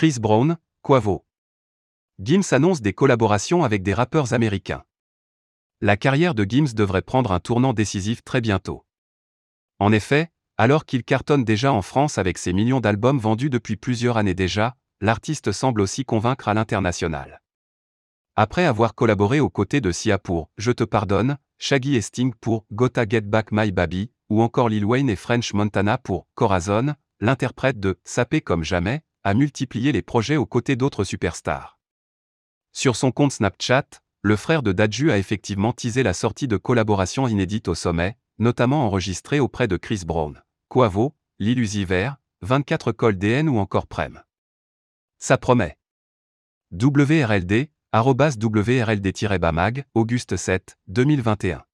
Chris Brown, Quavo. Gims annonce des collaborations avec des rappeurs américains. La carrière de Gims devrait prendre un tournant décisif très bientôt. En effet, alors qu'il cartonne déjà en France avec ses millions d'albums vendus depuis plusieurs années déjà, l'artiste semble aussi convaincre à l'international. Après avoir collaboré aux côtés de Sia pour Je te pardonne, Shaggy et Sting pour Gotta Get Back My Baby, ou encore Lil Wayne et French Montana pour Corazon, l'interprète de Sapé comme jamais, a multiplié les projets aux côtés d'autres superstars. Sur son compte Snapchat, le frère de Dadju a effectivement teasé la sortie de collaborations inédites au sommet, notamment enregistrées auprès de Chris Brown, Quavo, Lil Uzi 24 Col DN ou encore Prem. Ça promet. WRLD, WRLD-Bamag, Auguste 7, 2021.